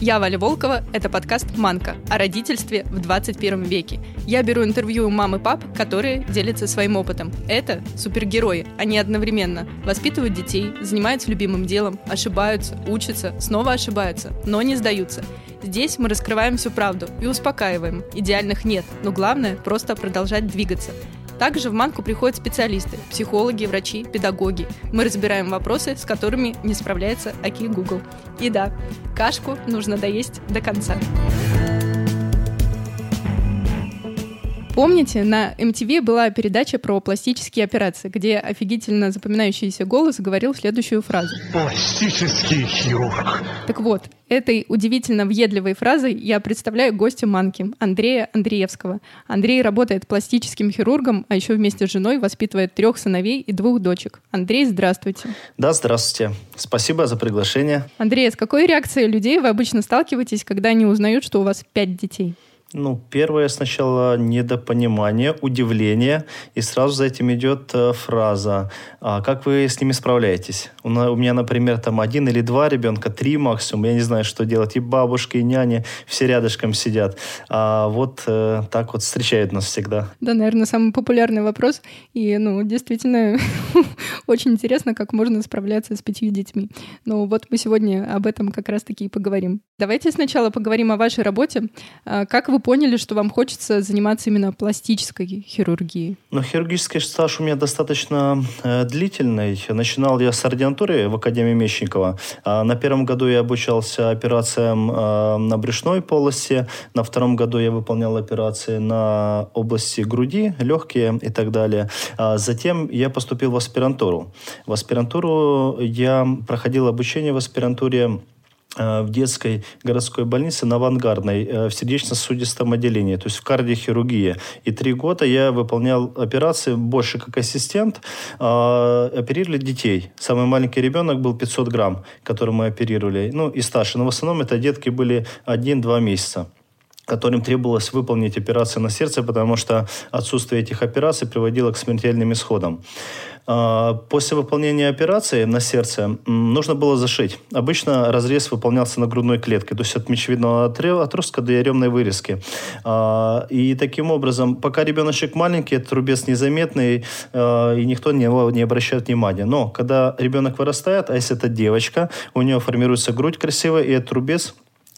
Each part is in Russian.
Я Валя Волкова, это подкаст «Манка» о родительстве в 21 веке. Я беру интервью у мам и пап, которые делятся своим опытом. Это супергерои, они одновременно воспитывают детей, занимаются любимым делом, ошибаются, учатся, снова ошибаются, но не сдаются. Здесь мы раскрываем всю правду и успокаиваем. Идеальных нет, но главное – просто продолжать двигаться. Также в Манку приходят специалисты, психологи, врачи, педагоги. Мы разбираем вопросы, с которыми не справляется Аки Google. И да, кашку нужно доесть до конца. Помните, на MTV была передача про пластические операции, где офигительно запоминающийся голос говорил следующую фразу. Пластический хирург. Так вот, этой удивительно въедливой фразой я представляю гостя Манки, Андрея Андреевского. Андрей работает пластическим хирургом, а еще вместе с женой воспитывает трех сыновей и двух дочек. Андрей, здравствуйте. Да, здравствуйте. Спасибо за приглашение. Андрей, с какой реакцией людей вы обычно сталкиваетесь, когда они узнают, что у вас пять детей? Ну, первое сначала недопонимание, удивление, и сразу за этим идет э, фраза а «Как вы с ними справляетесь?» у, на, у меня, например, там один или два ребенка, три максимум, я не знаю, что делать. И бабушка, и няни все рядышком сидят. А вот э, так вот встречают нас всегда. Да, наверное, самый популярный вопрос. И, ну, действительно, очень интересно, как можно справляться с пятью детьми. Ну, вот мы сегодня об этом как раз-таки и поговорим. Давайте сначала поговорим о вашей работе. А, как вы поняли, что вам хочется заниматься именно пластической хирургией? Ну, хирургический стаж у меня достаточно э, длительный. Начинал я с ординатуры в Академии Мещникова. А на первом году я обучался операциям э, на брюшной полости. На втором году я выполнял операции на области груди, легкие и так далее. А затем я поступил в аспирантуру. В аспирантуру я проходил обучение в аспирантуре в детской городской больнице на Авангардной э, в сердечно-сосудистом отделении, то есть в кардиохирургии. И три года я выполнял операции больше как ассистент. Э, оперировали детей. Самый маленький ребенок был 500 грамм, который мы оперировали. Ну и старше. Но в основном это детки были 1-2 месяца которым требовалось выполнить операции на сердце, потому что отсутствие этих операций приводило к смертельным исходам. А, после выполнения операции на сердце нужно было зашить. Обычно разрез выполнялся на грудной клетке, то есть от мечевидного отростка до яремной вырезки. А, и таким образом, пока ребеночек маленький, этот рубец незаметный, а, и никто на него не обращает внимания. Но когда ребенок вырастает, а если это девочка, у нее формируется грудь красивая, и этот рубец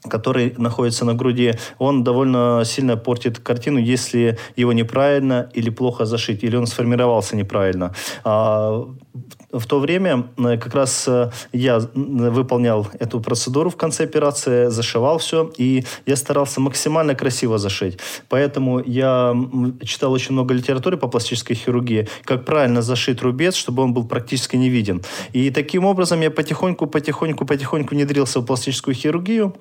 который находится на груди, он довольно сильно портит картину, если его неправильно или плохо зашить, или он сформировался неправильно. А, в то время э, как раз э, я выполнял эту процедуру в конце операции, зашивал все, и я старался максимально красиво зашить. Поэтому я читал очень много литературы по пластической хирургии, как правильно зашить рубец, чтобы он был практически не виден. И таким образом я потихоньку, потихоньку, потихоньку внедрился в пластическую хирургию.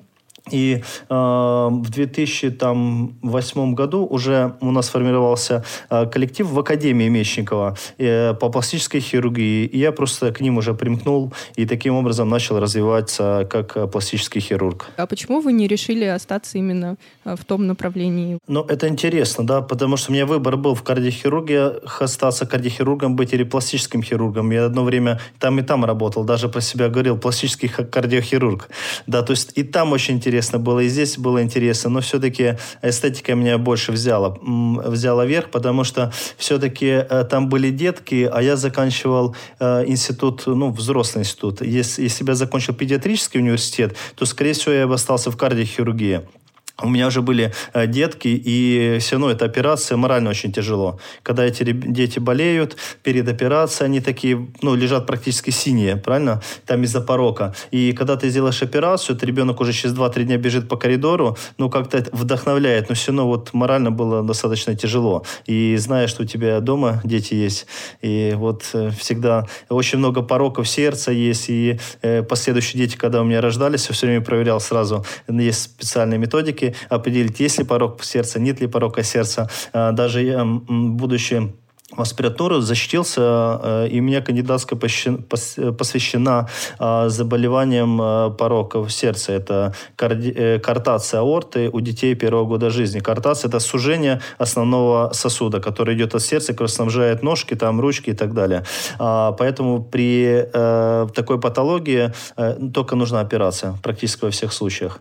И э, в 2008 году уже у нас сформировался э, коллектив в Академии Мечникова э, по пластической хирургии. И я просто к ним уже примкнул и таким образом начал развиваться как э, пластический хирург. А почему вы не решили остаться именно э, в том направлении? Ну, это интересно, да, потому что у меня выбор был в кардиохирургии остаться кардиохирургом, быть или пластическим хирургом. Я одно время там и там работал, даже про себя говорил, пластический кардиохирург. Да, то есть и там очень интересно интересно было, и здесь было интересно, но все-таки эстетика меня больше взяла, взяла верх, потому что все-таки э, там были детки, а я заканчивал э, институт, ну, взрослый институт. Если, если бы я закончил педиатрический университет, то, скорее всего, я бы остался в кардиохирургии у меня уже были э, детки, и все равно эта операция морально очень тяжело. Когда эти дети болеют, перед операцией они такие, ну, лежат практически синие, правильно? Там из-за порока. И когда ты сделаешь операцию, то ребенок уже через 2-3 дня бежит по коридору, ну, как-то вдохновляет, но все равно вот морально было достаточно тяжело. И зная, что у тебя дома дети есть, и вот э, всегда очень много пороков сердца есть, и э, последующие дети, когда у меня рождались, я все время проверял сразу, есть специальные методики, определить, есть ли порог сердца, нет ли порока сердца. А, даже будучи в аспиратуру, защитился, э, и у меня кандидатская посвящена э, заболеваниям э, пороков сердца. Это картация аорты у детей первого года жизни. Картация – это сужение основного сосуда, который идет от сердца, который снабжает ножки, там, ручки и так далее. А, поэтому при такой патологии только нужна операция практически во всех случаях.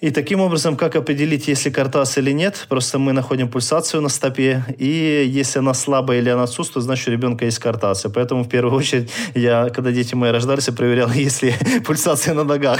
И таким образом, как определить, есть ли картаз или нет? Просто мы находим пульсацию на стопе, и если она слабая или она отсутствует, значит, у ребенка есть картация. Поэтому, в первую очередь, я, когда дети мои рождались, я проверял, есть ли пульсация на ногах,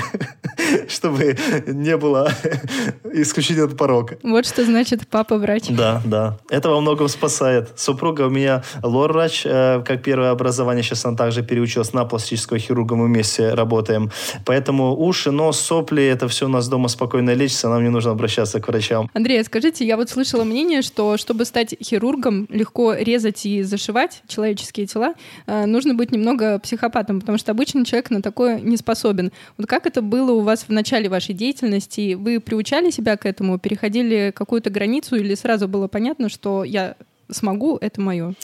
чтобы не было исключительно порог. Вот что значит папа-врач. Да, да. Это во многом спасает. Супруга у меня лор-врач, э, как первое образование. Сейчас она также переучилась на пластического хирурга, мы вместе работаем. Поэтому уши, нос, сопли, это все у нас дома спокойно спокойно лечится, нам не нужно обращаться к врачам. Андрей, а скажите, я вот слышала мнение, что чтобы стать хирургом, легко резать и зашивать человеческие тела, э, нужно быть немного психопатом, потому что обычный человек на такое не способен. Вот как это было у вас в начале вашей деятельности? Вы приучали себя к этому, переходили какую-то границу или сразу было понятно, что я смогу, это мое.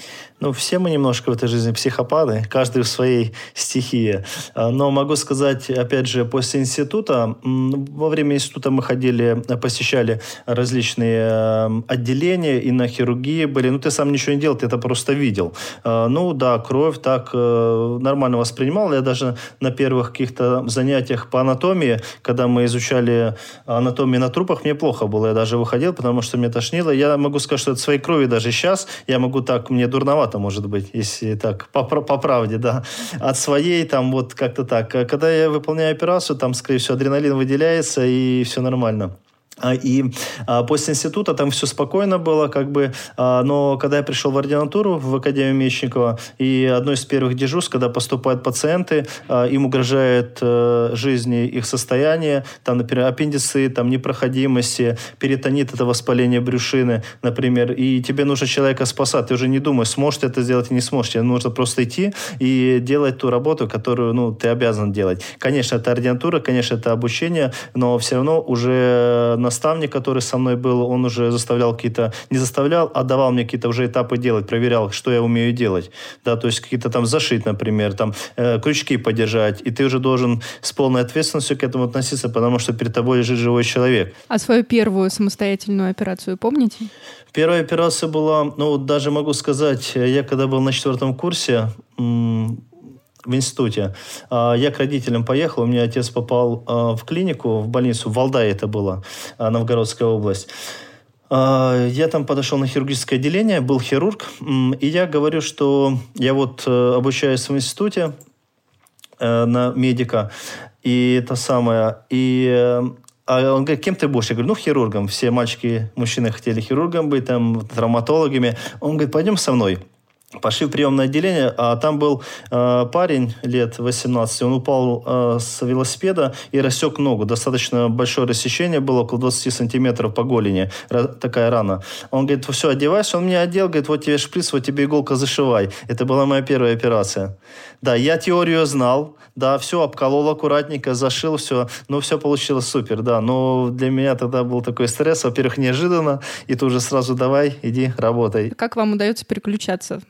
Ну, все мы немножко в этой жизни психопаты, каждый в своей стихии. А, но могу сказать, опять же, после института, во время института мы ходили, посещали различные э, отделения, и на хирургии были. Ну, ты сам ничего не делал, ты это просто видел. А, ну, да, кровь так э, нормально воспринимал. Я даже на первых каких-то занятиях по анатомии, когда мы изучали анатомию на трупах, мне плохо было. Я даже выходил, потому что мне тошнило. Я могу сказать, что от своей крови даже сейчас сейчас я могу так, мне дурновато, может быть, если так, по, по правде, да. От своей там вот как-то так. Когда я выполняю операцию, там, скорее всего, адреналин выделяется, и все нормально. А, и а, после института там все спокойно было, как бы, а, но когда я пришел в ординатуру в Академию Мечникова, и одно из первых дежурств, когда поступают пациенты, им угрожает а, жизни их состояние, там, например, аппендицы, там, непроходимости, перитонит, это воспаление брюшины, например, и тебе нужно человека спасать, ты уже не думаешь, сможешь ты это сделать или не сможешь, тебе нужно просто идти и делать ту работу, которую, ну, ты обязан делать. Конечно, это ординатура, конечно, это обучение, но все равно уже наставник, который со мной был, он уже заставлял какие-то, не заставлял, а давал мне какие-то уже этапы делать, проверял, что я умею делать. Да, то есть какие-то там зашить, например, там э, крючки подержать, и ты уже должен с полной ответственностью к этому относиться, потому что перед тобой лежит живой человек. А свою первую самостоятельную операцию помните? Первая операция была, ну, даже могу сказать, я когда был на четвертом курсе, в институте. А, я к родителям поехал, у меня отец попал а, в клинику, в больницу, в Валдае это было, а, Новгородская область. Я там подошел на хирургическое отделение, был хирург, и я говорю, что я вот э, обучаюсь в институте э, на медика, и это самое, и э, а он говорит, кем ты будешь? Я говорю, ну, хирургом. Все мальчики, мужчины хотели хирургом быть, там, травматологами. Он говорит, пойдем со мной. Пошли в приемное отделение, а там был э, парень лет 18, он упал э, с велосипеда и рассек ногу. Достаточно большое рассечение было, около 20 сантиметров по голени, такая рана. Он говорит, все, одевайся, он мне одел, говорит, вот тебе шприц, вот тебе иголка, зашивай. Это была моя первая операция. Да, я теорию знал, да, все, обколол аккуратненько, зашил все, ну, все получилось супер, да, но для меня тогда был такой стресс, во-первых, неожиданно, и ты уже сразу давай, иди, работай. Как вам удается переключаться?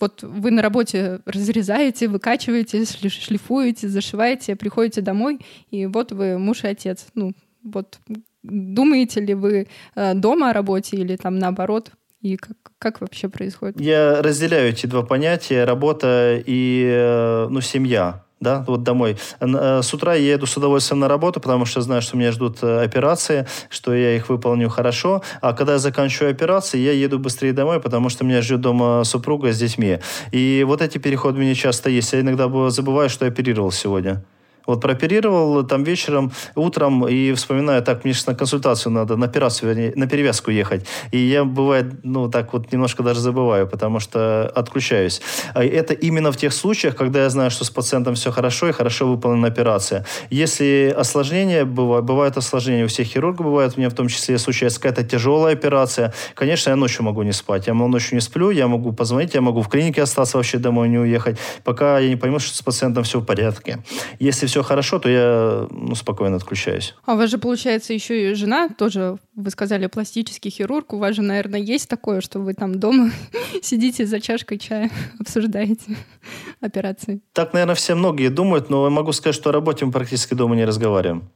Вот вы на работе разрезаете, выкачиваете, шлифуете, зашиваете, приходите домой, и вот вы муж и отец. Ну, вот думаете ли вы э, дома о работе или там наоборот? И как, как вообще происходит? Я разделяю эти два понятия, работа и э, ну, семья да, вот домой. Э, с утра я еду с удовольствием на работу, потому что знаю, что меня ждут э, операции, что я их выполню хорошо. А когда я заканчиваю операции, я еду быстрее домой, потому что меня ждет дома супруга с детьми. И вот эти переходы у меня часто есть. Я иногда забываю, что я оперировал сегодня. Вот прооперировал там вечером, утром и вспоминаю, так, мне сейчас на консультацию надо, на операцию, вернее, на перевязку ехать. И я, бывает, ну, так вот немножко даже забываю, потому что отключаюсь. А это именно в тех случаях, когда я знаю, что с пациентом все хорошо и хорошо выполнена операция. Если осложнения, бывают, бывают осложнения, у всех хирургов бывают, у меня в том числе случается какая-то тяжелая операция, конечно, я ночью могу не спать. Я ночью не сплю, я могу позвонить, я могу в клинике остаться, вообще домой не уехать, пока я не пойму, что с пациентом все в порядке. Если все хорошо, то я ну, спокойно отключаюсь. А у вас же, получается, еще и жена тоже, вы сказали, пластический хирург. У вас же, наверное, есть такое, что вы там дома сидите за чашкой чая, обсуждаете операции? Так, наверное, все многие думают, но я могу сказать, что о работе мы практически дома не разговариваем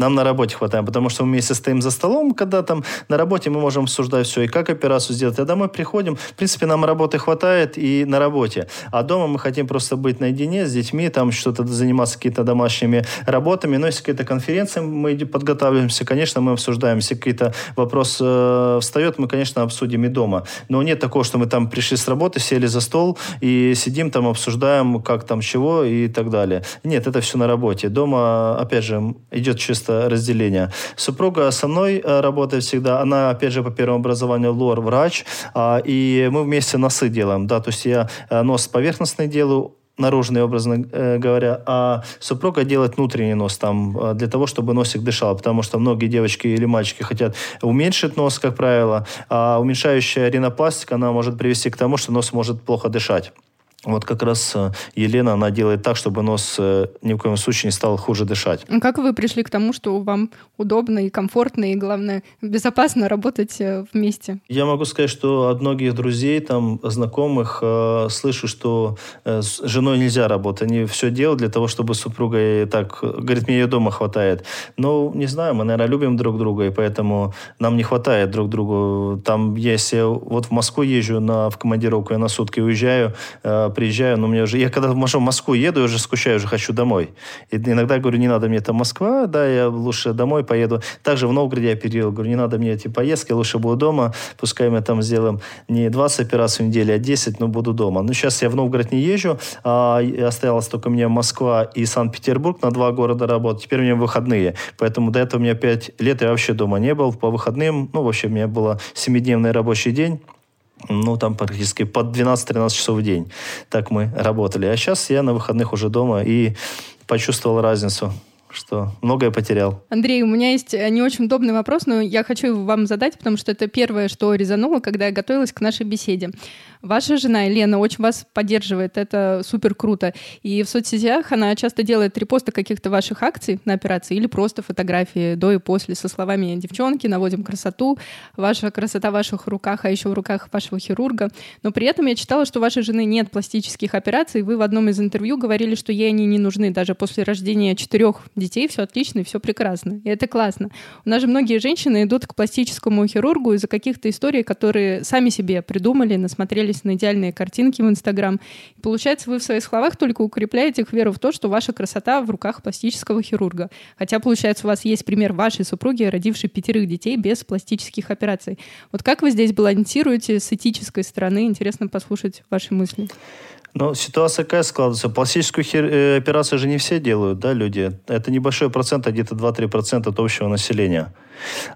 нам на работе хватает, потому что мы вместе стоим за столом, когда там на работе мы можем обсуждать все, и как операцию сделать. А домой приходим, в принципе, нам работы хватает и на работе. А дома мы хотим просто быть наедине с детьми, там что-то заниматься какими-то домашними работами. Но если какие-то конференции мы подготавливаемся, конечно, мы обсуждаем. Если какие-то вопрос э, встает, мы, конечно, обсудим и дома. Но нет такого, что мы там пришли с работы, сели за стол и сидим там, обсуждаем, как там чего и так далее. Нет, это все на работе. Дома, опять же, идет чисто просто разделение. Супруга со мной э, работает всегда. Она, опять же, по первому образованию лор-врач. А, и мы вместе носы делаем. Да, то есть я э, нос поверхностный делаю, наружный, образно э, говоря, а супруга делает внутренний нос там для того, чтобы носик дышал, потому что многие девочки или мальчики хотят уменьшить нос, как правило, а уменьшающая ринопластика, она может привести к тому, что нос может плохо дышать. Вот как раз э, Елена, она делает так, чтобы нос э, ни в коем случае не стал хуже дышать. А как вы пришли к тому, что вам удобно и комфортно, и, главное, безопасно работать э, вместе? Я могу сказать, что от многих друзей, там, знакомых, э, слышу, что э, с женой нельзя работать. Они все делают для того, чтобы супруга так... Говорит, мне ее дома хватает. Но, не знаю, мы, наверное, любим друг друга, и поэтому нам не хватает друг другу. Там, если вот в Москву езжу на, в командировку, я на сутки уезжаю, э, приезжаю, но мне уже... Я когда в Москву еду, я уже скучаю, уже хочу домой. И иногда говорю, не надо мне там Москва, да, я лучше домой поеду. Также в Новгороде я оперировал, говорю, не надо мне эти поездки, лучше буду дома, пускай мы там сделаем не 20 операций в неделю, а 10, но буду дома. Ну, сейчас я в Новгород не езжу, а осталось только мне Москва и Санкт-Петербург на два города работать. Теперь у меня выходные, поэтому до этого у меня 5 лет я вообще дома не был. По выходным, ну, вообще у меня было 7-дневный рабочий день ну, там практически под 12-13 часов в день. Так мы работали. А сейчас я на выходных уже дома и почувствовал разницу что многое потерял. Андрей, у меня есть э, не очень удобный вопрос, но я хочу его вам задать, потому что это первое, что резануло, когда я готовилась к нашей беседе. Ваша жена Елена очень вас поддерживает, это супер круто. И в соцсетях она часто делает репосты каких-то ваших акций на операции или просто фотографии до и после со словами «девчонки, наводим красоту», «ваша красота в ваших руках, а еще в руках вашего хирурга». Но при этом я читала, что у вашей жены нет пластических операций. Вы в одном из интервью говорили, что ей они не нужны. Даже после рождения четырех детей все отлично и все прекрасно. И это классно. У нас же многие женщины идут к пластическому хирургу из-за каких-то историй, которые сами себе придумали, насмотрели натыкались на идеальные картинки в Инстаграм. Получается, вы в своих словах только укрепляете их веру в то, что ваша красота в руках пластического хирурга. Хотя, получается, у вас есть пример вашей супруги, родившей пятерых детей без пластических операций. Вот как вы здесь балансируете с этической стороны? Интересно послушать ваши мысли. Ну, ситуация какая складывается? Пластическую хир... Э, операцию же не все делают, да, люди. Это небольшой процент, а где-то 2-3% от общего населения.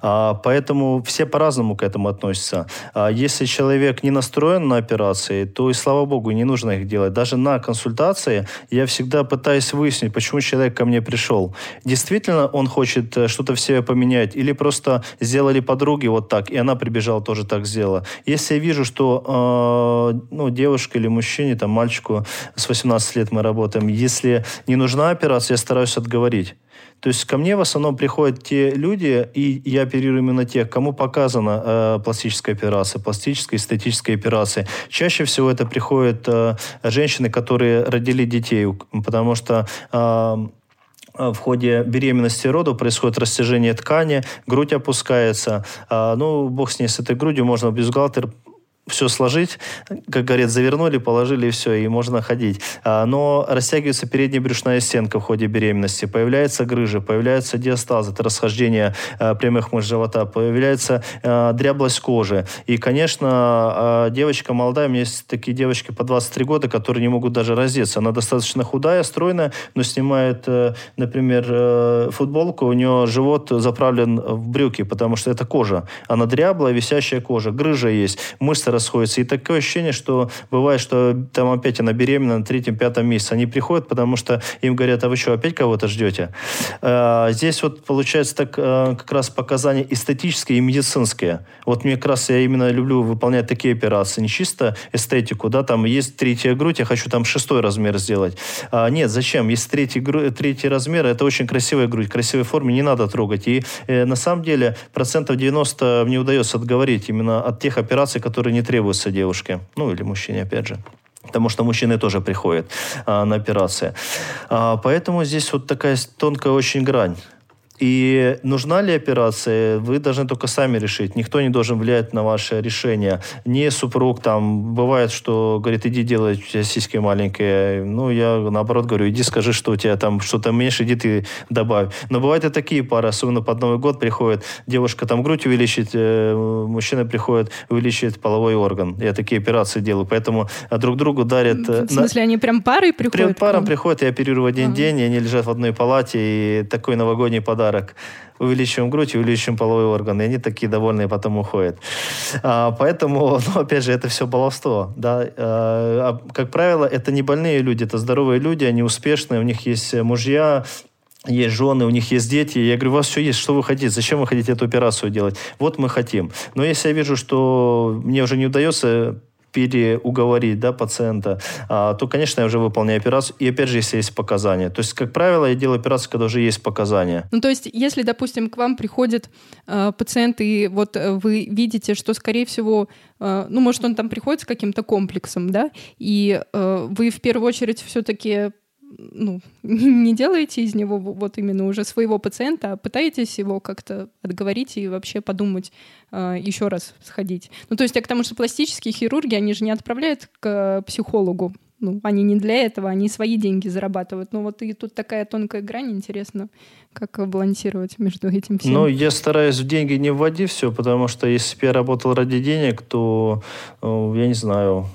А, поэтому все по-разному к этому относятся. А, если человек не настроен на операции, то и слава богу, не нужно их делать. Даже на консультации я всегда пытаюсь выяснить, почему человек ко мне пришел. Действительно он хочет э, что-то в себе поменять или просто сделали подруги вот так, и она прибежала тоже так сделала. Если я вижу, что э, ну, девушка или мужчине, там, мальчику с 18 лет мы работаем, если не нужна операция, я стараюсь отговорить. То есть ко мне в основном приходят те люди, и я оперирую именно тех, кому показана э, пластическая операция, пластическая эстетическая операция. Чаще всего это приходят э, женщины, которые родили детей, потому что э, в ходе беременности и родов происходит растяжение ткани, грудь опускается. А, ну, бог с ней, с этой грудью можно бюстгальтер все сложить, как говорят, завернули, положили и все, и можно ходить. А, но растягивается передняя брюшная стенка в ходе беременности, появляется грыжа, появляется диастаз, это расхождение а, прямых мышц живота, появляется а, дряблость кожи. И, конечно, девочка молодая, у меня есть такие девочки по 23 года, которые не могут даже раздеться. Она достаточно худая, стройная, но снимает, э, например, э, футболку, у нее живот заправлен в брюки, потому что это кожа. Она дряблая, висящая кожа, грыжа есть, мышцы расходятся. И такое ощущение, что бывает, что там опять она беременна на третьем-пятом месяце. Они приходят, потому что им говорят, а вы что, опять кого-то ждете? А, здесь вот получается так а, как раз показания эстетические и медицинские. Вот мне как раз я именно люблю выполнять такие операции. Не чисто эстетику, да, там есть третья грудь, я хочу там шестой размер сделать. А, нет, зачем? Если третий, третий размер, это очень красивая грудь, красивой форме не надо трогать. И э, на самом деле процентов 90 мне удается отговорить именно от тех операций, которые не требуются девушке. Ну, или мужчине, опять же потому что мужчины тоже приходят а, на операции. А, поэтому здесь вот такая тонкая очень грань. И нужна ли операция, вы должны только сами решить. Никто не должен влиять на ваше решение. Не супруг там, бывает, что говорит, иди делай, у тебя сиськи маленькие. Ну, я наоборот говорю, иди скажи, что у тебя там что-то меньше, иди ты добавь. Но бывают и такие пары, особенно под Новый год приходит, девушка там грудь увеличить, э, мужчина приходит, увеличивает половой орган. Я такие операции делаю, поэтому а, друг другу дарят... Э, в смысле, на... они прям парой приходят? Прям паром приходят и оперируют в один ага. день, и они лежат в одной палате, и такой новогодний подарок подарок. Увеличиваем грудь, увеличиваем половой орган, и они такие довольные потом уходят. А, поэтому, ну, опять же, это все баловство. Да? А, а, как правило, это не больные люди, это здоровые люди, они успешные, у них есть мужья, есть жены, у них есть дети. Я говорю, у вас все есть, что вы хотите? Зачем вы хотите эту операцию делать? Вот мы хотим. Но если я вижу, что мне уже не удается переуговорить да, пациента, а, то, конечно, я уже выполняю операцию. И опять же, если есть показания. То есть, как правило, я делаю операцию, когда уже есть показания. Ну, то есть, если, допустим, к вам приходит э, пациент, и вот э, вы видите, что, скорее всего, э, ну, может, он там приходит с каким-то комплексом, да, и э, вы в первую очередь все-таки ну, не делаете из него вот именно уже своего пациента, а пытаетесь его как-то отговорить и вообще подумать, э, еще раз сходить. Ну, то есть я к тому, что пластические хирурги, они же не отправляют к психологу. Ну, они не для этого, они свои деньги зарабатывают. Ну, вот и тут такая тонкая грань, интересно, как балансировать между этим всем. Ну, я стараюсь в деньги не вводить все, потому что если бы я работал ради денег, то, э, я не знаю,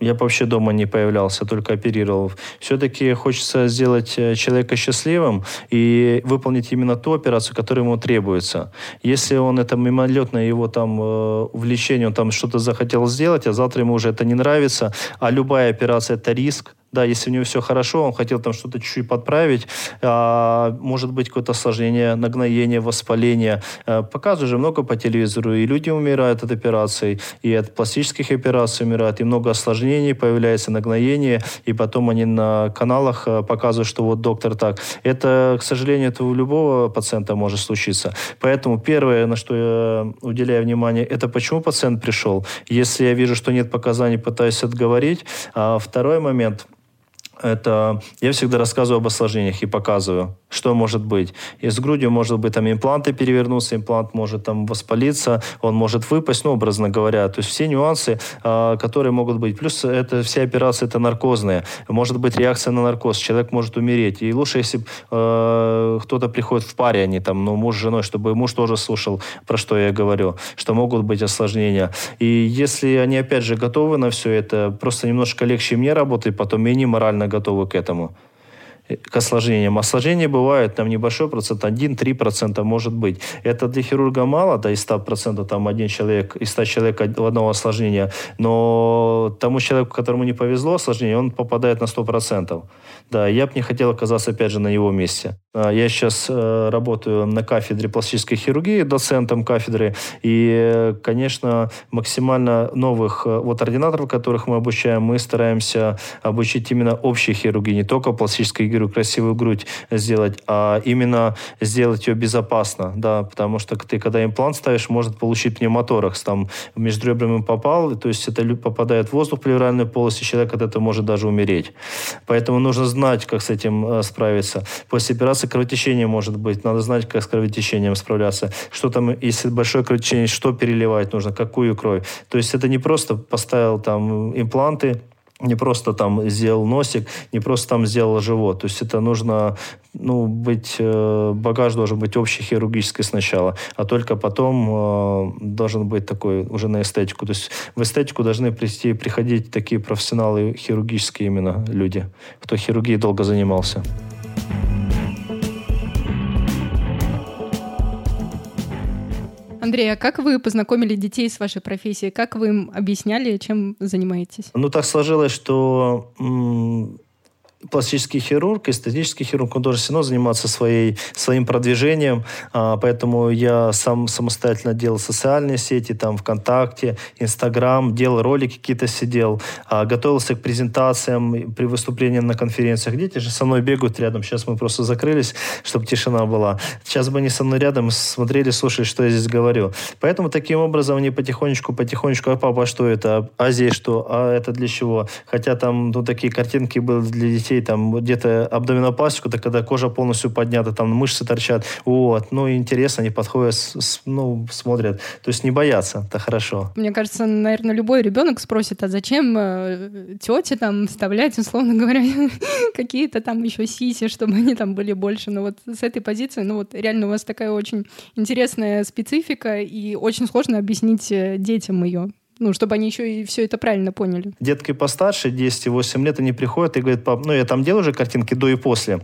я вообще дома не появлялся, только оперировал. Все-таки хочется сделать э, человека счастливым и выполнить именно ту операцию, которая ему требуется. Если он это мимолетное его там э, увлечение, он там что-то захотел сделать, а завтра ему уже это не нравится, а любая операция это риск, да, если у него все хорошо, он хотел там что-то чуть-чуть подправить, а, может быть какое-то осложнение, нагноение, воспаление. А, показывают же много по телевизору, и люди умирают от операций, и от пластических операций умирают, и много осложнений появляется, нагноение, и потом они на каналах а, показывают, что вот доктор так. Это, к сожалению, это у любого пациента может случиться. Поэтому первое, на что я уделяю внимание, это почему пациент пришел. Если я вижу, что нет показаний, пытаюсь отговорить. А второй момент – это я всегда рассказываю об осложнениях и показываю, что может быть. И с грудью может быть там импланты перевернуться, имплант может там воспалиться, он может выпасть, ну, образно говоря. То есть все нюансы, э, которые могут быть. Плюс это все операции это наркозные. Может быть реакция на наркоз, человек может умереть. И лучше, если э, кто-то приходит в паре, они там, ну, муж с женой, чтобы муж тоже слушал, про что я говорю, что могут быть осложнения. И если они, опять же, готовы на все это, просто немножко легче мне работать, потом не морально готовы к этому к осложнениям. Осложнения бывают, там небольшой процент, 1-3% может быть. Это для хирурга мало, да, из 100% там один человек, из 100 человек одного осложнения, но тому человеку, которому не повезло осложнение, он попадает на 100%. Да, я бы не хотел оказаться, опять же, на его месте. А, я сейчас э, работаю на кафедре пластической хирургии, доцентом кафедры, и, конечно, максимально новых э, вот ординаторов, которых мы обучаем, мы стараемся обучить именно общей хирургии, не только пластической говорю, красивую грудь сделать, а именно сделать ее безопасно, да, потому что ты, когда имплант ставишь, может получить пневмоторакс, там между ребрами попал, то есть это попадает в воздух в плевральную полость, и человек от этого может даже умереть. Поэтому нужно знать, как с этим э, справиться. После операции кровотечение может быть, надо знать, как с кровотечением справляться. Что там, если большое кровотечение, что переливать нужно, какую кровь. То есть это не просто поставил там импланты, не просто там сделал носик, не просто там сделал живот. То есть это нужно ну, быть, э, багаж должен быть общий хирургический сначала, а только потом э, должен быть такой уже на эстетику. То есть в эстетику должны прийти, приходить такие профессионалы хирургические именно люди, кто хирургией долго занимался. Андрей а как вы познакомили детей с вашей профессией? Как вы им объясняли, чем занимаетесь? Ну, так сложилось, что пластический хирург, эстетический хирург, он должен все равно заниматься своей, своим продвижением, а, поэтому я сам самостоятельно делал социальные сети, там ВКонтакте, Инстаграм, делал ролики какие-то сидел, а, готовился к презентациям при выступлении на конференциях. Дети же со мной бегают рядом, сейчас мы просто закрылись, чтобы тишина была. Сейчас бы они со мной рядом смотрели, слушали, что я здесь говорю. Поэтому таким образом они потихонечку, потихонечку, а папа, что это, а здесь что, а это для чего? Хотя там ну, такие картинки были для детей детей там где-то абдоминопластику, это когда кожа полностью поднята, там мышцы торчат. Вот, ну, интересно, они подходят, с, ну, смотрят. То есть не боятся, это хорошо. Мне кажется, наверное, любой ребенок спросит, а зачем э, тете там вставлять, условно говоря, какие-то там еще сиси, чтобы они там были больше. Но вот с этой позиции, ну вот реально у вас такая очень интересная специфика, и очень сложно объяснить э, детям ее ну, чтобы они еще и все это правильно поняли. Детки постарше, 10-8 лет, они приходят и говорят, пап, ну, я там делаю уже картинки до и после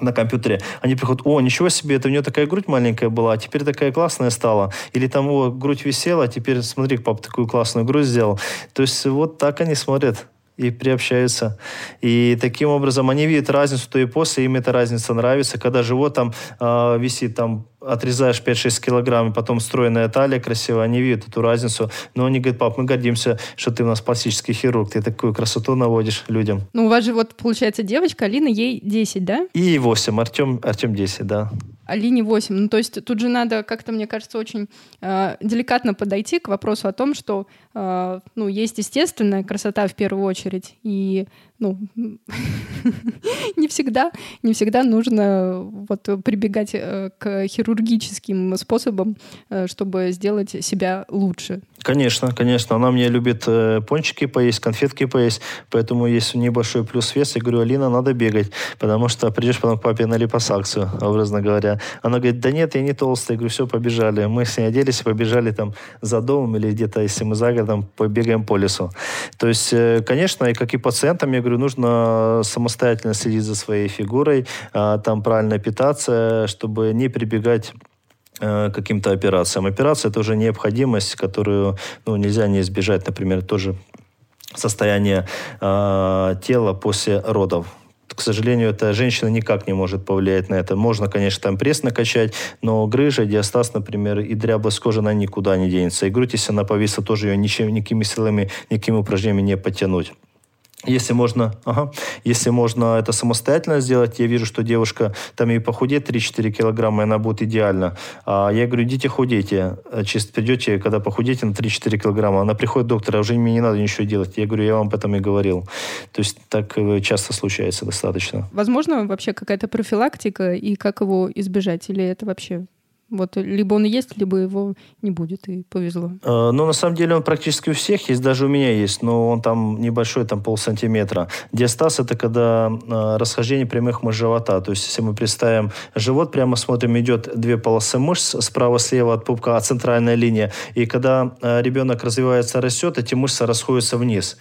на компьютере, они приходят, о, ничего себе, это у нее такая грудь маленькая была, а теперь такая классная стала. Или там, о, грудь висела, а теперь смотри, пап такую классную грудь сделал. То есть вот так они смотрят и приобщаются. И таким образом они видят разницу то и после, им эта разница нравится. Когда живот там э, висит, там отрезаешь 5-6 килограмм, и потом стройная талия красивая, они видят эту разницу. Но они говорят, пап, мы гордимся, что ты у нас пластический хирург, ты такую красоту наводишь людям. Ну, у вас же вот, получается, девочка, Алина, ей 10, да? И 8, Артем, Артем 10, да. Алине 8. Ну, то есть тут же надо как-то, мне кажется, очень э, деликатно подойти к вопросу о том, что э, ну, есть естественная красота в первую очередь, и ну, не всегда, не всегда нужно вот прибегать э, к хирургическим способам, э, чтобы сделать себя лучше. Конечно, конечно. Она мне любит э, пончики поесть, конфетки поесть, поэтому есть небольшой плюс вес. Я говорю, Алина, надо бегать, потому что придешь потом к папе на липосакцию, образно говоря. Она говорит, да нет, я не толстая. Я говорю, все, побежали. Мы с ней оделись и побежали там за домом или где-то, если мы за городом, побегаем по лесу. То есть, конечно, и как и пациентам, я говорю, нужно самостоятельно следить за своей фигурой, э, там правильно питаться, чтобы не прибегать Э, каким-то операциям. Операция – это уже необходимость, которую ну, нельзя не избежать, например, тоже состояние э, тела после родов. К сожалению, эта женщина никак не может повлиять на это. Можно, конечно, там пресс накачать, но грыжа, диастаз, например, и дряблость кожи, она никуда не денется. И грудь, если она повисла, тоже ее ничем, никакими силами, никакими упражнениями не потянуть. Если можно, ага, если можно это самостоятельно сделать, я вижу, что девушка там и похудеет 3-4 килограмма, и она будет идеально. А я говорю, идите худейте. Чисто придете, когда похудеете на 3-4 килограмма. Она приходит, доктор, а уже мне не надо ничего делать. Я говорю, я вам об этом и говорил. То есть так э, часто случается достаточно. Возможно, вообще какая-то профилактика, и как его избежать? Или это вообще вот либо он есть, либо его не будет, и повезло. Э, ну, на самом деле он практически у всех есть, даже у меня есть, но он там небольшой, там полсантиметра. Диастаз – это когда э, расхождение прямых мышц живота. То есть, если мы представим живот, прямо смотрим, идет две полосы мышц, справа-слева от пупка, а центральная линия. И когда э, ребенок развивается, растет, эти мышцы расходятся вниз.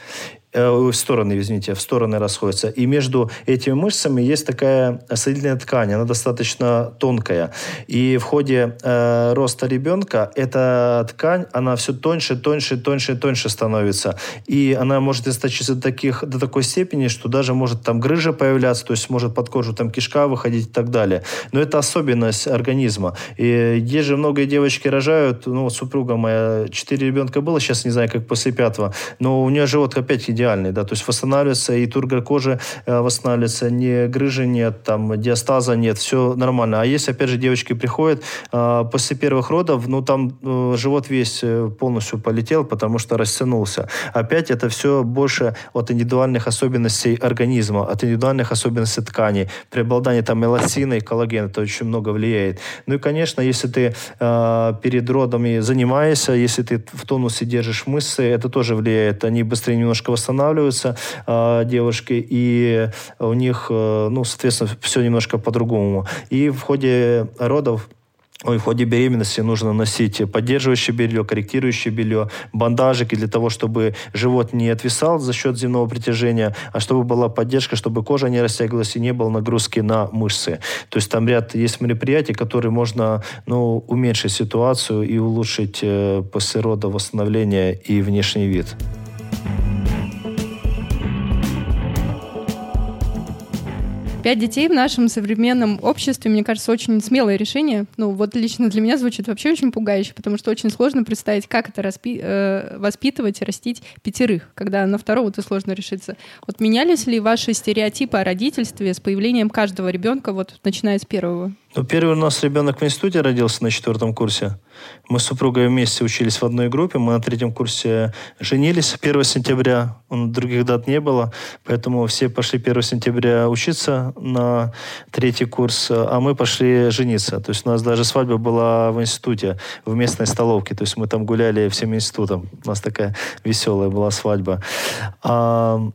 Э, стороны, извините, в стороны расходятся. И между этими мышцами есть такая соединительная ткань, она достаточно тонкая. И в ходе э, роста ребенка эта ткань, она все тоньше, тоньше, тоньше, тоньше становится. И она может источиться до, таких, до такой степени, что даже может там грыжа появляться, то есть может под кожу там кишка выходить и так далее. Но это особенность организма. И есть же многие девочки рожают, ну, вот супруга моя, четыре ребенка было, сейчас не знаю, как после пятого, но у нее живот опять идеальный, да, то есть восстанавливается и тургор кожи э, восстанавливается, не грыжи нет, там диастаза нет, все нормально. А если, опять же, девочки приходят э, после первых родов, ну, там э, живот весь полностью полетел, потому что растянулся. Опять это все больше от индивидуальных особенностей организма, от индивидуальных особенностей тканей. Преобладание там эластина и коллагена, это очень много влияет. Ну и, конечно, если ты перед родами занимаешься, если ты в тонусе держишь мышцы, это тоже влияет. Они быстрее немножко восстанавливаются, восстанавливаются э, девушки, и у них, э, ну, соответственно, все немножко по-другому. И в ходе родов в ходе беременности нужно носить поддерживающее белье, корректирующее белье, бандажики для того, чтобы живот не отвисал за счет земного притяжения, а чтобы была поддержка, чтобы кожа не растягивалась и не было нагрузки на мышцы. То есть там ряд есть мероприятий, которые можно ну, уменьшить ситуацию и улучшить э, после рода восстановление и внешний вид. Пять детей в нашем современном обществе, мне кажется, очень смелое решение. Ну, вот лично для меня звучит вообще очень пугающе, потому что очень сложно представить, как это распи- э, воспитывать и растить пятерых, когда на второго-то сложно решиться. Вот менялись ли ваши стереотипы о родительстве с появлением каждого ребенка, вот начиная с первого? Ну, первый у нас ребенок в институте родился на четвертом курсе. Мы с супругой вместе учились в одной группе. Мы на третьем курсе женились 1 сентября. Других дат не было. Поэтому все пошли 1 сентября учиться на третий курс, а мы пошли жениться. То есть у нас даже свадьба была в институте, в местной столовке. То есть мы там гуляли всем институтом. У нас такая веселая была свадьба. А,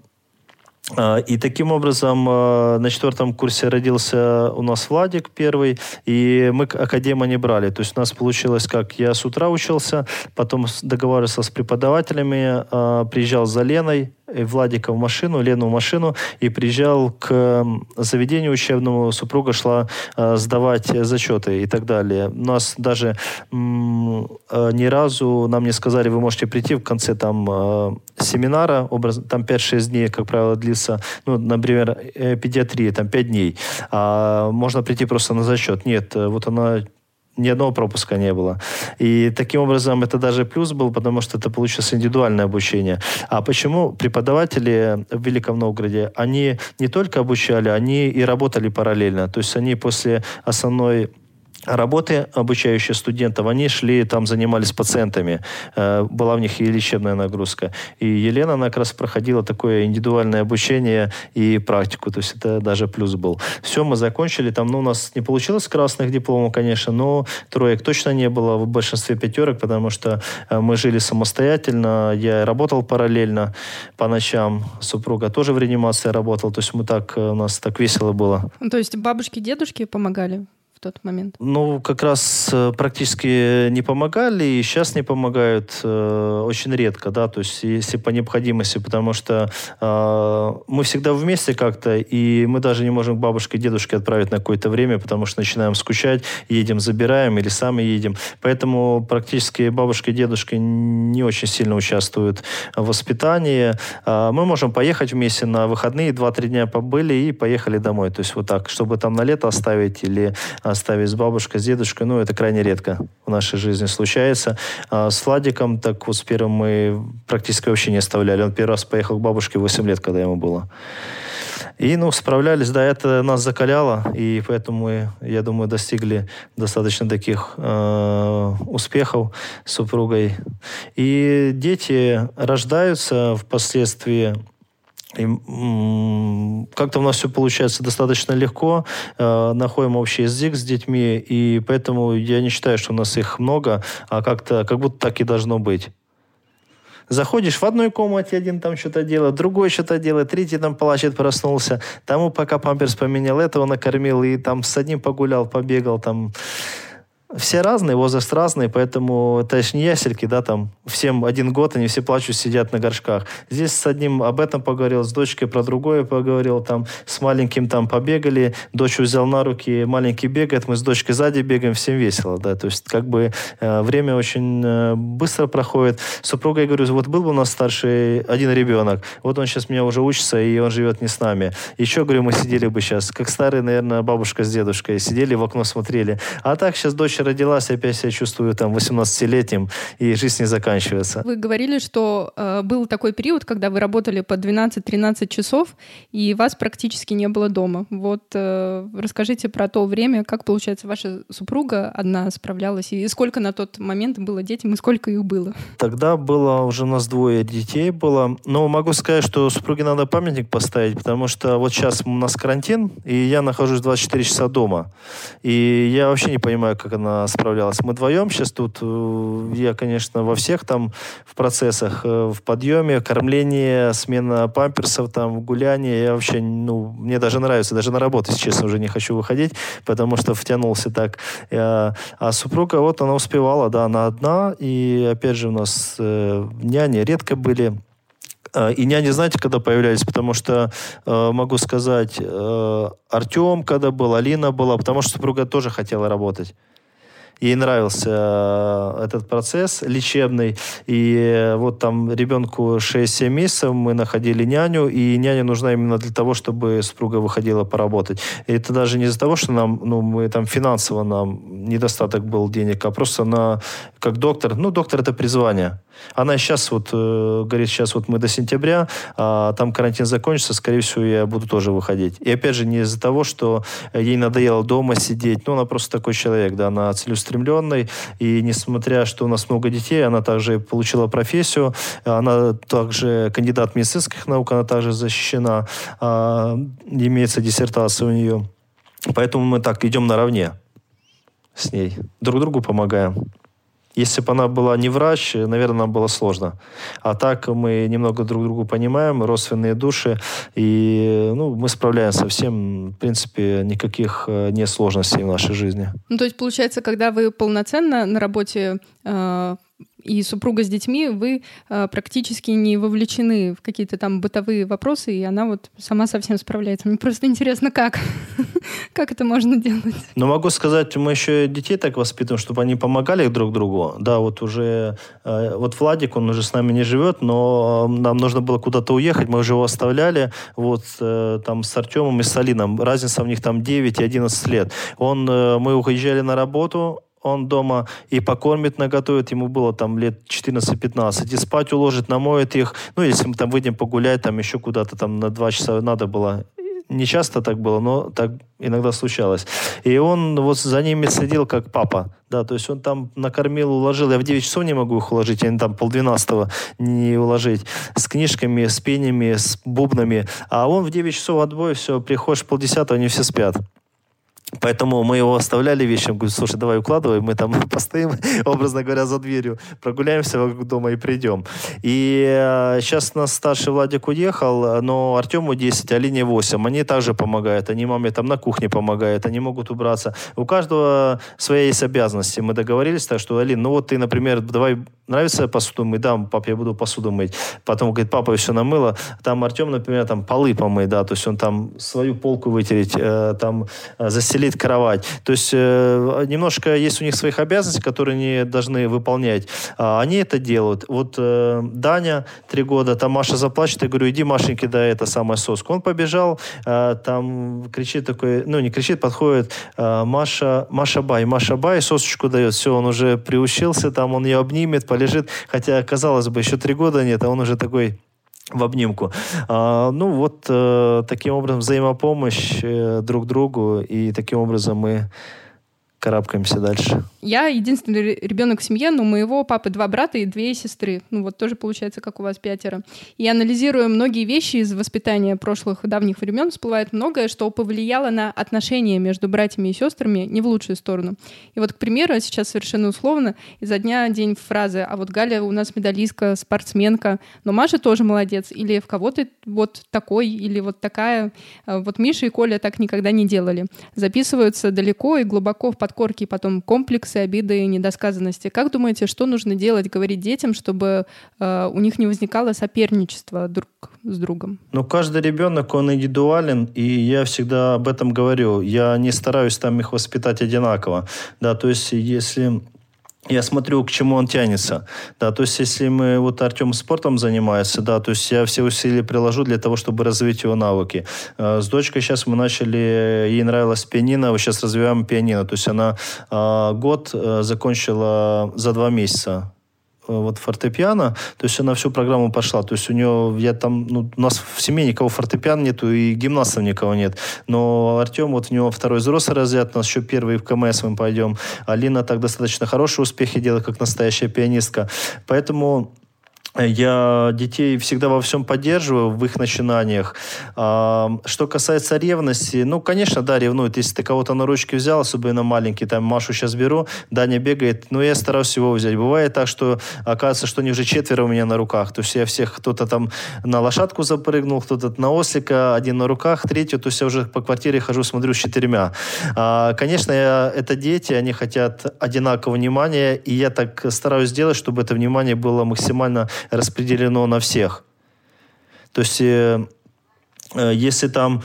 и таким образом а, на четвертом курсе родился у нас Владик первый, и мы академа не брали. То есть у нас получилось как, я с утра учился, потом договаривался с преподавателями, а, приезжал за Леной, Владика в машину, Лену в машину и приезжал к заведению учебному. Супруга шла э, сдавать зачеты и так далее. У нас даже э, ни разу нам не сказали, вы можете прийти в конце там э, семинара, образ, там 5-6 дней, как правило, длится, ну, например, э, педиатрия, там 5 дней. А можно прийти просто на зачет. Нет, э, вот она ни одного пропуска не было. И таким образом это даже плюс был, потому что это получилось индивидуальное обучение. А почему преподаватели в Великом Новгороде, они не только обучали, они и работали параллельно. То есть они после основной работы, обучающие студентов, они шли, там занимались пациентами. Э, была в них и лечебная нагрузка. И Елена, она как раз проходила такое индивидуальное обучение и практику. То есть это даже плюс был. Все, мы закончили. Там, ну, у нас не получилось красных дипломов, конечно, но троек точно не было в большинстве пятерок, потому что э, мы жили самостоятельно. Я работал параллельно по ночам. Супруга тоже в реанимации работал. То есть мы так, э, у нас так весело было. То есть бабушки, дедушки помогали? В тот момент? Ну, как раз э, практически не помогали, и сейчас не помогают э, очень редко, да, то есть если по необходимости, потому что э, мы всегда вместе как-то, и мы даже не можем бабушке и дедушке отправить на какое-то время, потому что начинаем скучать, едем, забираем или сами едем. Поэтому практически бабушка и дедушка не очень сильно участвуют в воспитании. Мы можем поехать вместе на выходные, 2-3 дня побыли и поехали домой. То есть вот так, чтобы там на лето оставить или оставить с бабушкой, с дедушкой, ну, это крайне редко в нашей жизни случается. А с Владиком, так вот с первым мы практически вообще не оставляли. Он первый раз поехал к бабушке 8 лет, когда ему было. И, ну, справлялись, да, это нас закаляло, и поэтому мы, я думаю, достигли достаточно таких э, успехов с супругой. И дети рождаются впоследствии как-то у нас все получается достаточно легко, э, находим общий язык с детьми, и поэтому я не считаю, что у нас их много, а как-то, как будто так и должно быть. Заходишь в одной комнате, один там что-то делает, другой что-то делает, третий там плачет, проснулся, тому пока памперс поменял, этого накормил, и там с одним погулял, побегал, там все разные, возраст разный, поэтому это же не ясельки, да, там всем один год, они все плачут, сидят на горшках. Здесь с одним об этом поговорил, с дочкой про другое поговорил, там с маленьким там побегали, дочь взял на руки, маленький бегает, мы с дочкой сзади бегаем, всем весело, да, то есть как бы э, время очень э, быстро проходит. Супруга, я говорю, вот был бы у нас старший один ребенок, вот он сейчас меня уже учится, и он живет не с нами. Еще, говорю, мы сидели бы сейчас, как старые, наверное, бабушка с дедушкой, сидели в окно смотрели. А так сейчас дочь родилась, опять себя чувствую там 18-летним, и жизнь не заканчивается. Вы говорили, что э, был такой период, когда вы работали по 12-13 часов, и вас практически не было дома. Вот э, расскажите про то время, как, получается, ваша супруга одна справлялась, и сколько на тот момент было детям, и сколько их было? Тогда было уже у нас двое детей было. Но могу сказать, что супруге надо памятник поставить, потому что вот сейчас у нас карантин, и я нахожусь 24 часа дома. И я вообще не понимаю, как она она справлялась. Мы вдвоем сейчас тут, э, я, конечно, во всех там в процессах, э, в подъеме, кормлении, смена памперсов, там, гуляние, я вообще, ну, мне даже нравится, даже на работу, если честно, уже не хочу выходить, потому что втянулся так. А супруга, вот она успевала, да, она одна, и опять же у нас няни редко были, и няни, знаете, когда появлялись? Потому что, э, могу сказать, э, Артем, когда был, Алина была, потому что супруга тоже хотела работать ей нравился э, этот процесс лечебный. И вот там ребенку 6-7 месяцев мы находили няню, и няня нужна именно для того, чтобы супруга выходила поработать. И это даже не из-за того, что нам, ну, мы там финансово нам недостаток был денег, а просто на, как доктор, ну, доктор это призвание. Она сейчас вот э, говорит, сейчас вот мы до сентября, а там карантин закончится, скорее всего, я буду тоже выходить. И опять же, не из-за того, что ей надоело дома сидеть, ну, она просто такой человек, да, она целеустремленный, и несмотря, что у нас много детей, она также получила профессию, она также кандидат медицинских наук, она также защищена, а, имеется диссертация у нее. Поэтому мы так идем наравне с ней, друг другу помогаем. Если бы она была не врач, наверное, нам было сложно. А так мы немного друг другу понимаем, родственные души, и ну, мы справляемся со всем. В принципе, никаких э, не сложностей в нашей жизни. Ну, то есть, получается, когда вы полноценно на работе э, и супруга с детьми, вы э, практически не вовлечены в какие-то там бытовые вопросы, и она вот сама совсем справляется. Мне просто интересно, как? как это можно делать? Ну, могу сказать, мы еще детей так воспитываем, чтобы они помогали друг другу. Да, вот уже, э, вот Владик, он уже с нами не живет, но нам нужно было куда-то уехать, мы уже его оставляли, вот э, там с Артемом и с Алином. Разница в них там 9 и 11 лет. Он, э, мы уезжали на работу, он дома и покормит, наготовит, ему было там лет 14-15, и спать уложит, намоет их, ну, если мы там выйдем погулять, там еще куда-то там на два часа надо было, не часто так было, но так иногда случалось. И он вот за ними следил как папа, да, то есть он там накормил, уложил, я в 9 часов не могу их уложить, я там полдвенадцатого не уложить, с книжками, с пенями, с бубнами, а он в 9 часов отбой, все, приходишь полдесятого, они все спят. Поэтому мы его оставляли вечером, говорю, слушай, давай укладывай, мы там постоим, образно говоря, за дверью, прогуляемся вокруг дома и придем. И э, сейчас у нас старший Владик уехал, но Артему 10, а Алине 8. Они также помогают, они маме там на кухне помогают, они могут убраться. У каждого своя есть обязанности. Мы договорились так, что, Алин, ну вот ты, например, давай нравится посуду мыть? Да, пап, я буду посуду мыть. Потом, говорит, папа все намыло. Там Артем, например, там полы помыть, да, то есть он там свою полку вытереть, э, там э, застелить кровать. То есть э, немножко есть у них своих обязанностей, которые они должны выполнять. А они это делают. Вот э, Даня, три года, там Маша заплачет, я говорю, иди, Машеньке, дай это самое соску. Он побежал, э, там кричит такой, ну, не кричит, подходит, э, Маша, Маша бай, Маша бай, сосочку дает. Все, он уже приучился, там он ее обнимет, полежит. Хотя, казалось бы, еще три года нет, а он уже такой в обнимку. А, ну вот э, таким образом взаимопомощь э, друг другу и таким образом мы карабкаемся дальше. Я единственный ребенок в семье, но у моего папы два брата и две сестры. Ну вот тоже получается, как у вас пятеро. И анализируя многие вещи из воспитания прошлых давних времен, всплывает многое, что повлияло на отношения между братьями и сестрами не в лучшую сторону. И вот, к примеру, сейчас совершенно условно, изо дня день фразы «А вот Галя у нас медалистка, спортсменка, но Маша тоже молодец», или «В кого ты вот такой?» или «Вот такая». А вот Миша и Коля так никогда не делали. Записываются далеко и глубоко в подкорке потом комплексы, обиды и недосказанности. Как думаете, что нужно делать, говорить детям, чтобы э, у них не возникало соперничество друг с другом? Ну, каждый ребенок, он индивидуален, и я всегда об этом говорю. Я не стараюсь там их воспитать одинаково. Да, то есть, если я смотрю, к чему он тянется. Да, то есть, если мы, вот Артем спортом занимается, да, то есть я все усилия приложу для того, чтобы развить его навыки. Э, с дочкой сейчас мы начали, ей нравилось пианино, вот сейчас развиваем пианино. То есть она э, год э, закончила за два месяца вот фортепиано, то есть она всю программу пошла. То есть у нее, я там, ну, у нас в семье никого фортепиано нету и гимнастов никого нет. Но Артем, вот у него второй взрослый разряд, у нас еще первый в КМС мы пойдем. Алина так достаточно хорошие успехи делает, как настоящая пианистка. Поэтому я детей всегда во всем поддерживаю, в их начинаниях. А, что касается ревности, ну, конечно, да, ревнует. Если ты кого-то на ручки взял, особенно маленький, там, Машу сейчас беру, Даня бегает, но я стараюсь его взять. Бывает так, что оказывается, что они уже четверо у меня на руках. То есть я всех, кто-то там на лошадку запрыгнул, кто-то на ослика, один на руках, третий, то есть я уже по квартире хожу, смотрю с четырьмя. А, конечно, я, это дети, они хотят одинакового внимания, и я так стараюсь сделать, чтобы это внимание было максимально распределено на всех. То есть, э, э, если там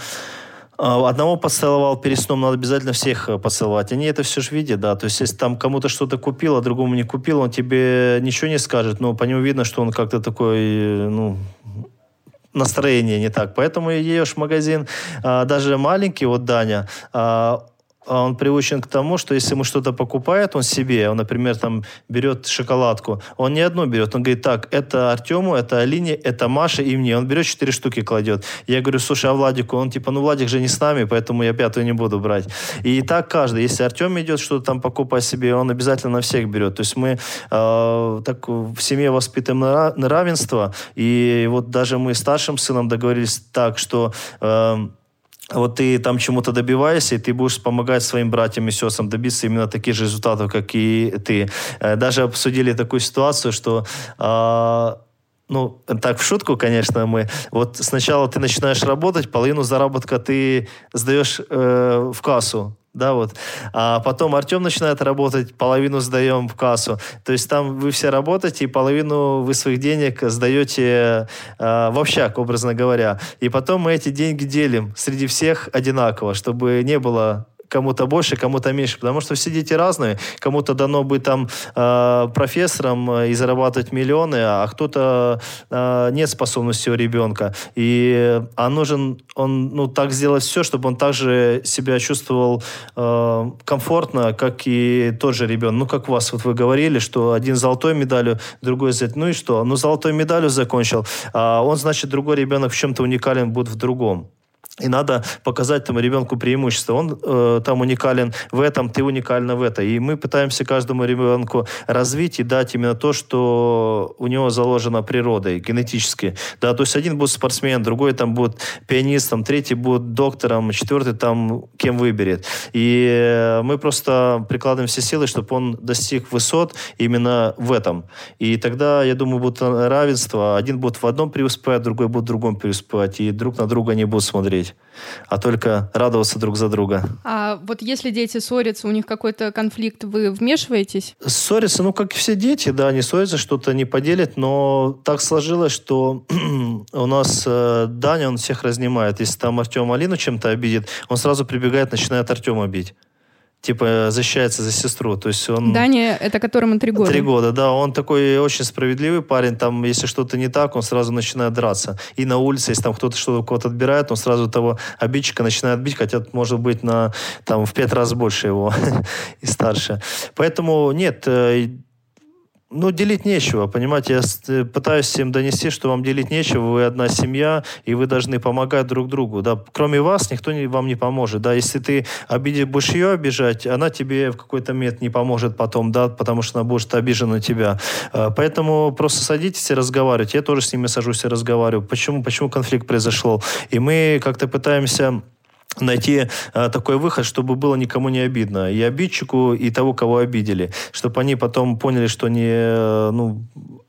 э, одного поцеловал перед сном, надо обязательно всех поцеловать. Они это все же видят, да. То есть, если там кому-то что-то купил, а другому не купил, он тебе ничего не скажет, но по нему видно, что он как-то такой, ну, настроение не так. Поэтому идешь в магазин, а, даже маленький, вот Даня, а он приучен к тому, что если ему что-то покупает он себе, он, например, там берет шоколадку, он не одну берет, он говорит, так, это Артему, это Алине, это Маше и мне. Он берет четыре штуки, кладет. Я говорю, слушай, а Владику? Он типа, ну Владик же не с нами, поэтому я пятую не буду брать. И так каждый. Если Артем идет что-то там покупать себе, он обязательно на всех берет. То есть мы э, так в семье воспитываем на равенство, и вот даже мы с старшим сыном договорились так, что э, вот ты там чему-то добиваешься, и ты будешь помогать своим братьям и сестрам добиться именно таких же результатов, как и ты. Э, даже обсудили такую ситуацию, что э, ну, так в шутку, конечно, мы. Вот сначала ты начинаешь работать, половину заработка ты сдаешь э, в кассу, да, вот. А потом Артем начинает работать, половину сдаем в кассу. То есть там вы все работаете, и половину вы своих денег сдаете э, в общак, образно говоря. И потом мы эти деньги делим среди всех одинаково, чтобы не было кому-то больше, кому-то меньше, потому что все дети разные. Кому-то дано быть там э, профессором э, и зарабатывать миллионы, а кто-то э, нет способности у ребенка. И а нужен он ну так сделать все, чтобы он также себя чувствовал э, комфортно, как и тот же ребенок. Ну как у вас вот вы говорили, что один золотой медалью, другой за ну и что? Ну золотой медалью закончил, а он значит другой ребенок в чем-то уникален будет в другом. И надо показать тому ребенку преимущество. Он э, там уникален в этом, ты уникальна в этом. И мы пытаемся каждому ребенку развить и дать именно то, что у него заложено природой, генетически. Да, то есть один будет спортсмен, другой там будет пианистом, третий будет доктором, четвертый там кем выберет. И мы просто прикладываем все силы, чтобы он достиг высот именно в этом. И тогда, я думаю, будет равенство. Один будет в одном преуспевать, другой будет в другом преуспевать. И друг на друга не будут смотреть смотреть, а только радоваться друг за друга. А вот если дети ссорятся, у них какой-то конфликт, вы вмешиваетесь? Ссорятся, ну, как и все дети, да, они ссорятся, что-то не поделят, но так сложилось, что у нас э, Даня, он всех разнимает. Если там Артем Алину чем-то обидит, он сразу прибегает, начинает Артема бить типа защищается за сестру. То есть он... Даня, это которому три года. Три года, да. Он такой очень справедливый парень. Там, если что-то не так, он сразу начинает драться. И на улице, если там кто-то что-то кого-то отбирает, он сразу того обидчика начинает бить, хотя может быть на, там, в пять раз больше его и старше. Поэтому нет, э, ну, делить нечего, понимаете, я э, пытаюсь всем донести, что вам делить нечего, вы одна семья, и вы должны помогать друг другу, да, кроме вас никто не, вам не поможет, да, если ты обидишь, будешь ее обижать, она тебе в какой-то момент не поможет потом, да, потому что она будет обижена на тебя, э, поэтому просто садитесь и разговаривайте, я тоже с ними сажусь и разговариваю, почему, почему конфликт произошел, и мы как-то пытаемся найти э, такой выход, чтобы было никому не обидно. И обидчику, и того, кого обидели. Чтобы они потом поняли, что не, э, ну,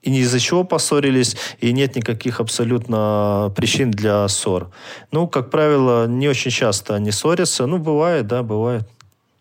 и ни из-за чего поссорились, и нет никаких абсолютно причин для ссор. Ну, как правило, не очень часто они ссорятся. Ну, бывает, да, бывает.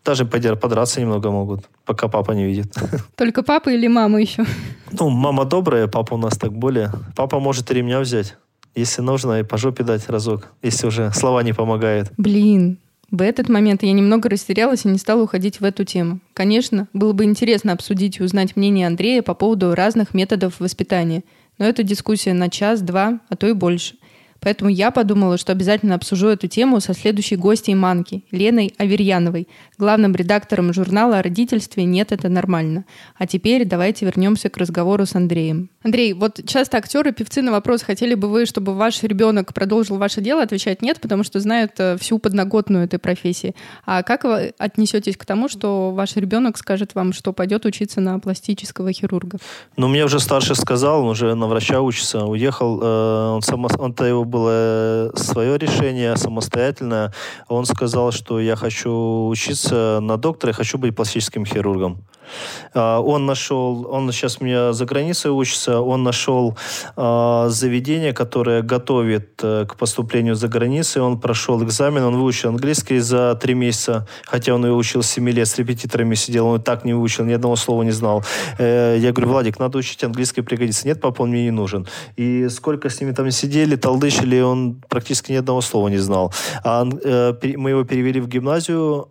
Даже подраться немного могут, пока папа не видит. Только папа или мама еще? Ну, мама добрая, папа у нас так более. Папа может ремня взять если нужно, и по жопе дать разок, если уже слова не помогают. Блин, в этот момент я немного растерялась и не стала уходить в эту тему. Конечно, было бы интересно обсудить и узнать мнение Андрея по поводу разных методов воспитания, но это дискуссия на час, два, а то и больше. Поэтому я подумала, что обязательно обсужу эту тему со следующей гостьей Манки, Леной Аверьяновой, главным редактором журнала о родительстве «Нет, это нормально». А теперь давайте вернемся к разговору с Андреем. Андрей, вот часто актеры, певцы на вопрос, хотели бы вы, чтобы ваш ребенок продолжил ваше дело, отвечать нет, потому что знают э, всю подноготную этой профессии. А как вы отнесетесь к тому, что ваш ребенок скажет вам, что пойдет учиться на пластического хирурга? Ну, мне уже старший сказал, он уже на врача учится, уехал. Э, он само, он-то его было свое решение, самостоятельное. Он сказал, что я хочу учиться на доктора, я хочу быть пластическим хирургом. А, он нашел, он сейчас у меня за границей учится, он нашел а, заведение, которое готовит э, к поступлению за границей. Он прошел экзамен, он выучил английский за три месяца, хотя он его учил с 7 лет, с репетиторами сидел, он и так не выучил, ни одного слова не знал. Э, я говорю, Владик, надо учить английский, пригодится. Нет, папа, он мне не нужен. И сколько с ними там сидели, толдычили, он практически ни одного слова не знал. А э, мы его перевели в гимназию,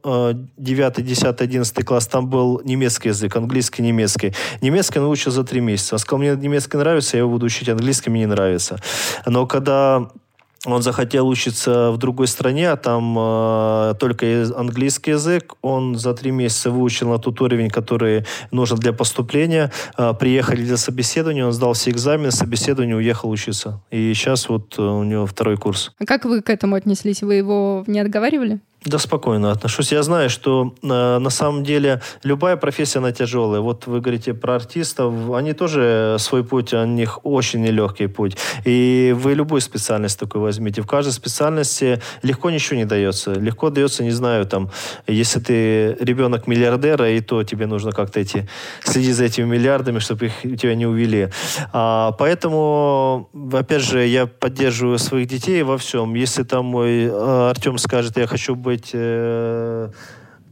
9, 10, 11 класс, там был немецкий язык, английский, немецкий. Немецкий он выучил за три месяца. Он сказал, мне немецкий нравится, я его буду учить английский, мне не нравится. Но когда он захотел учиться в другой стране, а там э, только английский язык. Он за три месяца выучил на тот уровень, который нужен для поступления. Э, приехали для собеседования, он сдал все экзамены, собеседование, уехал учиться. И сейчас вот э, у него второй курс. А как вы к этому отнеслись? Вы его не отговаривали? Да, спокойно отношусь. Я знаю, что э, на самом деле любая профессия, она тяжелая. Вот вы говорите про артистов, они тоже свой путь, у них очень нелегкий путь. И вы любую специальность такую возьмите. В каждой специальности легко ничего не дается. Легко дается, не знаю, там, если ты ребенок миллиардера, и то тебе нужно как-то эти, следить за этими миллиардами, чтобы их тебя не увели. А, поэтому, опять же, я поддерживаю своих детей во всем. Если там мой э, Артем скажет, я хочу быть быть э,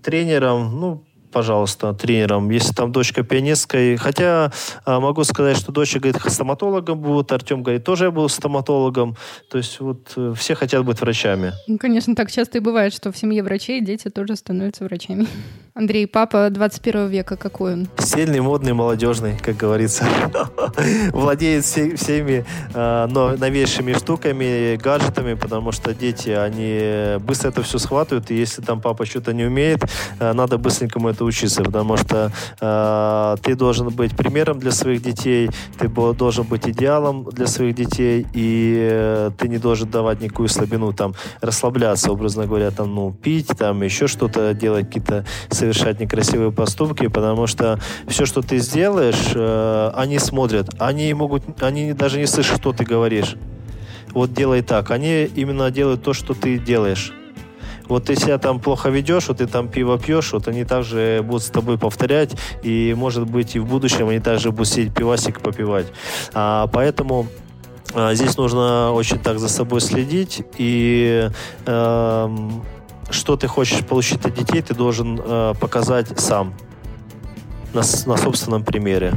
тренером, ну, пожалуйста, тренером. Если там дочка пианисткой. Хотя а, могу сказать, что дочка говорит, стоматологом будет. Артем говорит, тоже я был стоматологом. То есть вот э, все хотят быть врачами. Ну, конечно, так часто и бывает, что в семье врачей дети тоже становятся врачами. Андрей, папа 21 века, какой он? Сильный, модный, молодежный, как говорится. Владеет всеми э, новейшими штуками, гаджетами, потому что дети, они быстро это все схватывают, и если там папа что-то не умеет, э, надо быстренько ему это учиться, потому что э, ты должен быть примером для своих детей, ты должен быть идеалом для своих детей, и э, ты не должен давать никакую слабину, там, расслабляться, образно говоря, там, ну, пить, там, еще что-то делать, какие-то совершать некрасивые поступки, потому что все, что ты сделаешь, э, они смотрят, они могут, они даже не слышат, что ты говоришь. Вот делай так. Они именно делают то, что ты делаешь. Вот ты себя там плохо ведешь, вот ты там пиво пьешь, вот они также будут с тобой повторять, и, может быть, и в будущем они также будут сидеть пивасик попивать. А, поэтому а, здесь нужно очень так за собой следить, и э, что ты хочешь получить от детей, ты должен э, показать сам на, на собственном примере.